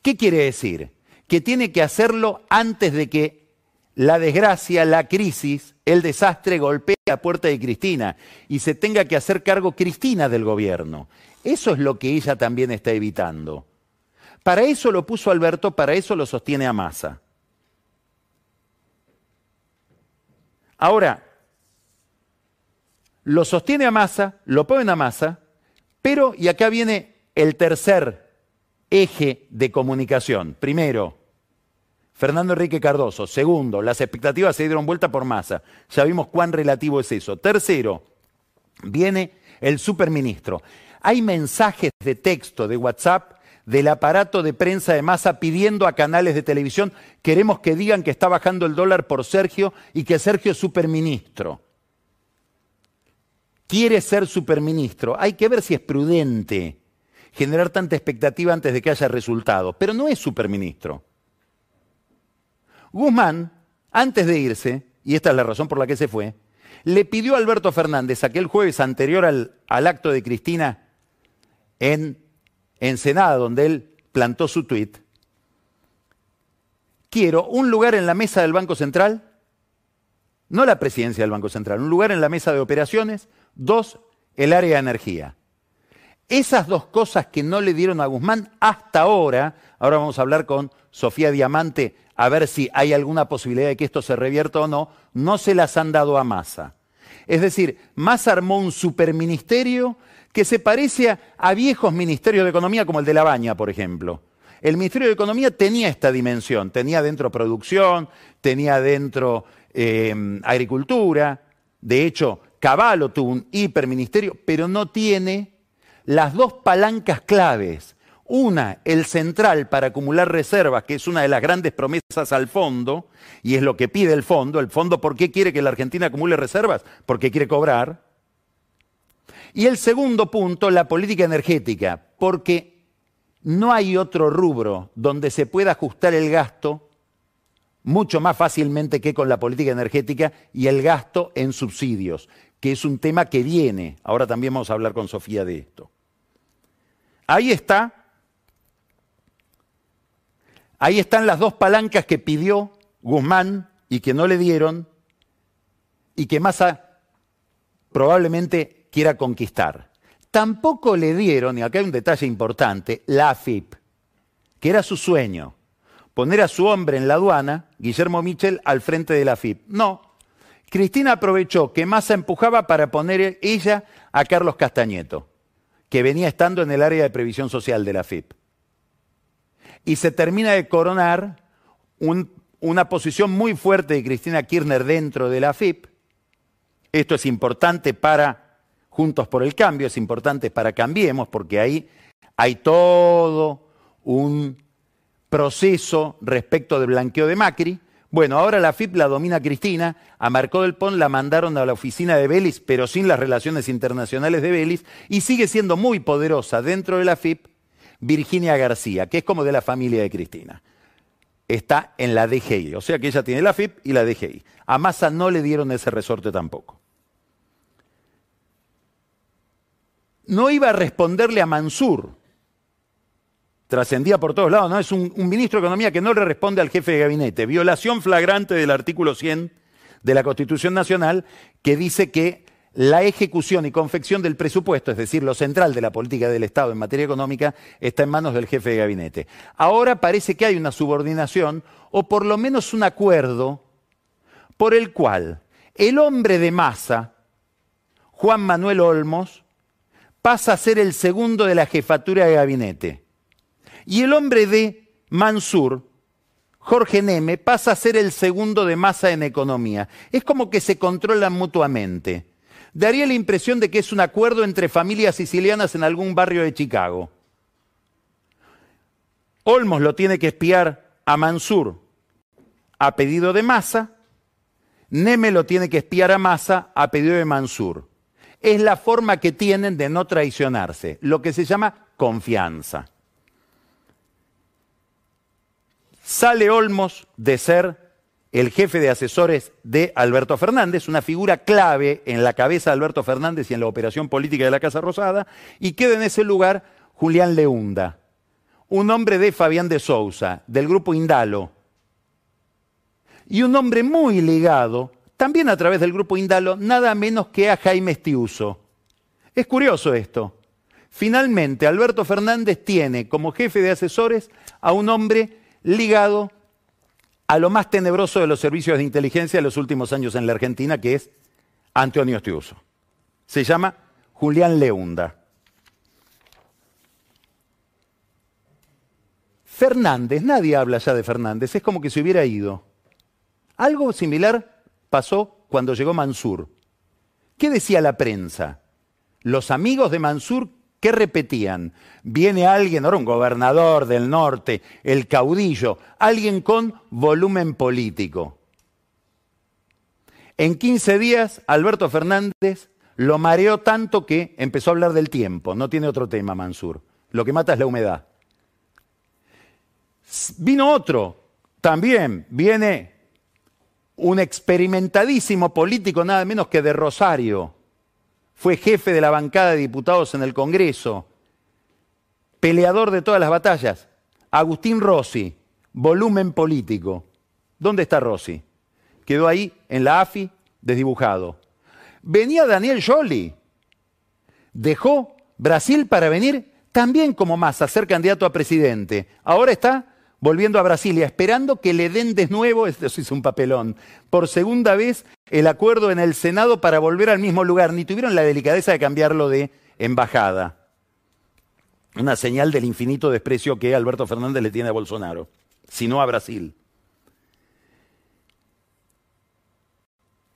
¿Qué quiere decir? Que tiene que hacerlo antes de que la desgracia, la crisis, el desastre golpea a puerta de Cristina y se tenga que hacer cargo Cristina del gobierno. Eso es lo que ella también está evitando. Para eso lo puso Alberto, para eso lo sostiene a Massa. Ahora, lo sostiene a Massa, lo ponen a Massa, pero, y acá viene el tercer eje de comunicación. Primero, Fernando Enrique Cardoso. Segundo, las expectativas se dieron vuelta por masa. Ya vimos cuán relativo es eso. Tercero, viene el superministro. Hay mensajes de texto de WhatsApp del aparato de prensa de masa pidiendo a canales de televisión, queremos que digan que está bajando el dólar por Sergio y que Sergio es superministro. Quiere ser superministro. Hay que ver si es prudente generar tanta expectativa antes de que haya resultado, pero no es superministro. Guzmán, antes de irse, y esta es la razón por la que se fue, le pidió a Alberto Fernández aquel jueves anterior al, acto de Cristina en Ensenada, donde él plantó su tuit, quiero un lugar en la mesa del Banco Central, no la presidencia del Banco Central, un lugar en la mesa de operaciones, dos, el área de energía. Esas dos cosas que no le dieron a Guzmán hasta ahora, ahora vamos a hablar con Sofía Diamante a ver si hay alguna posibilidad de que esto se revierta o no, no se las han dado a Massa. Es decir, Massa armó un superministerio que se parece a, viejos ministerios de economía como el de La Baña, por ejemplo. El Ministerio de Economía tenía esta dimensión, tenía dentro producción, tenía dentro em, agricultura, de hecho, Caballo tuvo un hiperministerio, pero no tiene las dos palancas claves una, el central para acumular reservas, que es una de las grandes promesas al fondo, y es lo que pide el fondo. El fondo, ¿por qué quiere que la Argentina acumule reservas? Porque quiere cobrar. Y el segundo punto, la política energética, porque no hay otro rubro donde se pueda ajustar el gasto mucho más fácilmente que con la política energética y el gasto en subsidios, que es un tema que viene. Ahora también vamos a hablar con Sofía de esto. Ahí está Ahí están las dos palancas que pidió Guzmán y que no le dieron y que Massa probablemente quiera conquistar. Tampoco le dieron, y acá hay un detalle importante, la AFIP, que era su sueño, poner a su hombre en la aduana, Guillermo Michel, al frente de la AFIP. No, Cristina aprovechó que Massa empujaba para poner ella a Carlos Castañeto, que venía estando en el área de previsión social de la AFIP y se termina de coronar una posición muy fuerte de Cristina Kirchner dentro de la FIP. Esto es importante para Juntos por el Cambio, es importante para Cambiemos, porque ahí hay todo un proceso respecto del blanqueo de Macri. Bueno, ahora la FIP la domina Cristina, a Marcó del Pon la mandaron a la oficina de Belis, pero sin las relaciones internacionales de Belis, y sigue siendo muy poderosa dentro de la FIP Virginia García, que es como de la familia de Cristina. Está en la DGI, o sea que ella tiene la FIP y la DGI. A Massa no le dieron ese resorte tampoco. No iba a responderle a Mansur. Trascendía por todos lados, ¿no? Es un, un ministro de Economía que no le responde al jefe de gabinete. Violación flagrante del artículo 100 de la Constitución Nacional que dice que la ejecución y confección del presupuesto, es decir, lo central de la política del Estado en materia económica, está en manos del jefe de gabinete. Ahora parece que hay una subordinación o por lo menos un acuerdo por el cual el hombre de masa, Juan Manuel Olmos, pasa a ser el segundo de la jefatura de gabinete. Y el hombre de Mansur, Jorge Neme, pasa a ser el segundo de masa en economía. Es como que se controlan mutuamente daría la impresión de que es un acuerdo entre familias sicilianas en algún barrio de Chicago. Olmos lo tiene que espiar a Mansur a pedido de Massa, Neme lo tiene que espiar a Massa a pedido de Mansur. Es la forma que tienen de no traicionarse, lo que se llama confianza. Sale Olmos de ser el jefe de asesores de Alberto Fernández, una figura clave en la cabeza de Alberto Fernández y en la operación política de la Casa Rosada, y queda en ese lugar Julián Leunda, un hombre de Fabián de Sousa, del grupo Indalo. y un hombre muy ligado, también a través del grupo Indalo, nada menos que a Jaime Estiuso. Es curioso esto. Finalmente, Alberto Fernández tiene como jefe de asesores a un hombre ligado a lo más tenebroso de los servicios de inteligencia de los últimos años en la Argentina, que es Antonio Estiuso. Se llama Julián Leunda. Fernández, nadie habla ya de Fernández, es como que se hubiera ido. Algo similar pasó cuando llegó Mansur. ¿Qué decía la prensa? Los amigos de Mansur, ¿qué repetían? Viene alguien, ahora un gobernador del norte, el caudillo, alguien con volumen político. En 15 días, Alberto Fernández lo mareó tanto que empezó a hablar del tiempo. No tiene otro tema, Mansur. Lo que mata es la humedad. Vino otro, también viene un experimentadísimo político, nada menos que de Rosario. Fue jefe de la bancada de diputados en el Congreso, peleador de todas las batallas. Agustín Rossi, volumen político. ¿Dónde está Rossi? Quedó ahí en la AFI desdibujado. Venía Daniel Jolie. Dejó Brasil para venir también como más a ser candidato a presidente. Ahora está volviendo a Brasilia, esperando que le den de nuevo, esto hizo un papelón, por segunda vez el acuerdo en el Senado para volver al mismo lugar. Ni tuvieron la delicadeza de cambiarlo de embajada. Una señal del infinito desprecio que Alberto Fernández le tiene a Bolsonaro, sino a Brasil.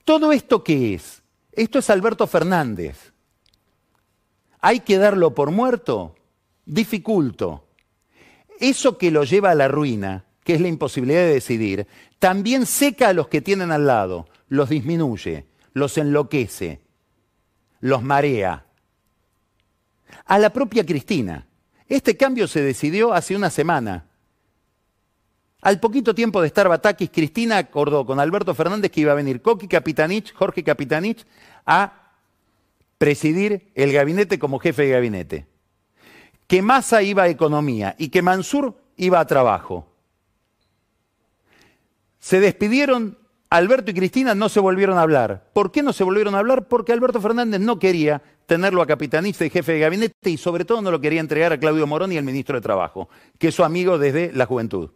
¿Todo esto qué es? Esto es Alberto Fernández. ¿Hay que darlo por muerto? Dificulto eso que lo lleva a la ruina, que es la imposibilidad de decidir, también seca a los que tienen al lado, los disminuye, los enloquece, los marea. A la propia Cristina. Este cambio se decidió hace una semana. Al poquito tiempo de estar Batakis, Cristina acordó con Alberto Fernández que iba a venir Coqui Capitanich, Jorge Capitanich, a presidir el gabinete como jefe de gabinete que Massa iba a economía y que Mansur iba a trabajo. Se despidieron, Alberto y Cristina no se volvieron a hablar. ¿Por qué no se volvieron a hablar? Porque Alberto Fernández no quería tenerlo a capitanista y jefe de gabinete y sobre todo no lo quería entregar a Claudio Morón y el ministro de Trabajo, que es su amigo desde la juventud.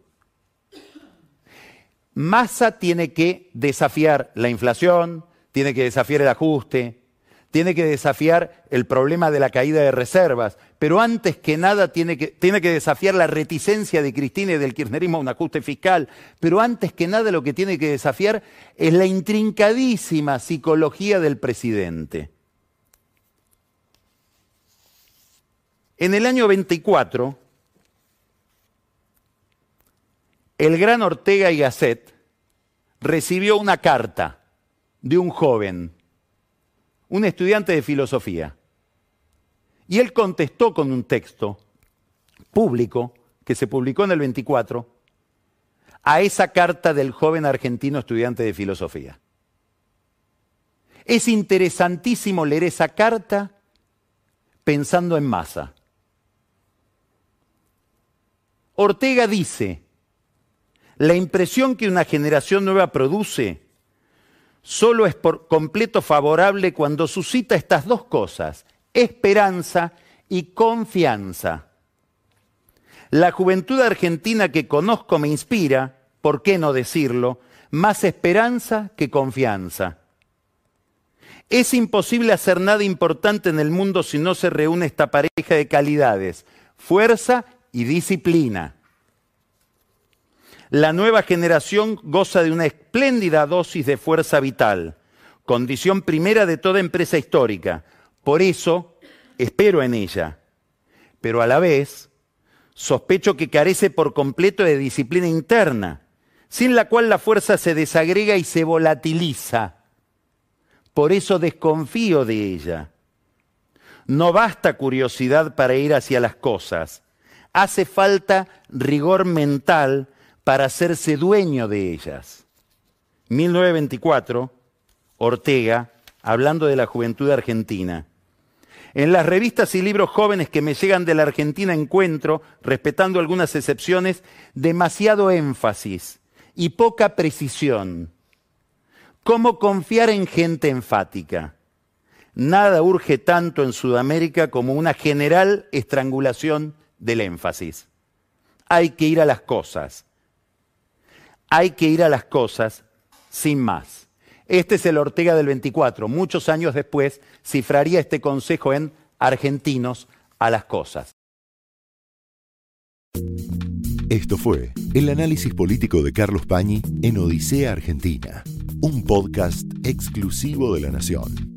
Massa tiene que desafiar la inflación, tiene que desafiar el ajuste, tiene que desafiar el problema de la caída de reservas, pero antes que nada tiene que, tiene que desafiar la reticencia de Cristina y del kirchnerismo a un ajuste fiscal, pero antes que nada lo que tiene que desafiar es la intrincadísima psicología del presidente. En el año 24, el gran Ortega y Gasset recibió una carta de un joven un estudiante de filosofía. Y él contestó con un texto público que se publicó en el 24 a esa carta del joven argentino estudiante de filosofía. Es interesantísimo leer esa carta pensando en masa. Ortega dice, la impresión que una generación nueva produce solo es por completo favorable cuando suscita estas dos cosas, esperanza y confianza. La juventud argentina que conozco me inspira, ¿por qué no decirlo? Más esperanza que confianza. Es imposible hacer nada importante en el mundo si no se reúne esta pareja de calidades, fuerza y disciplina. La nueva generación goza de una espléndida dosis de fuerza vital, condición primera de toda empresa histórica. Por eso espero en ella. Pero a la vez sospecho que carece por completo de disciplina interna, sin la cual la fuerza se desagrega y se volatiliza. Por eso desconfío de ella. No basta curiosidad para ir hacia las cosas. Hace falta rigor mental para hacerse dueño de ellas. 1924, Ortega, hablando de la juventud argentina. En las revistas y libros jóvenes que me llegan de la Argentina encuentro, respetando algunas excepciones, demasiado énfasis y poca precisión. ¿Cómo confiar en gente enfática? Nada urge tanto en Sudamérica como una general estrangulación del énfasis. Hay que ir a las cosas. Hay que ir a las cosas sin más. Este es el Ortega del 24. Muchos años después cifraría este consejo en argentinos a las cosas. Esto fue el análisis político de Carlos Pañi en Odisea Argentina, un podcast exclusivo de La Nación.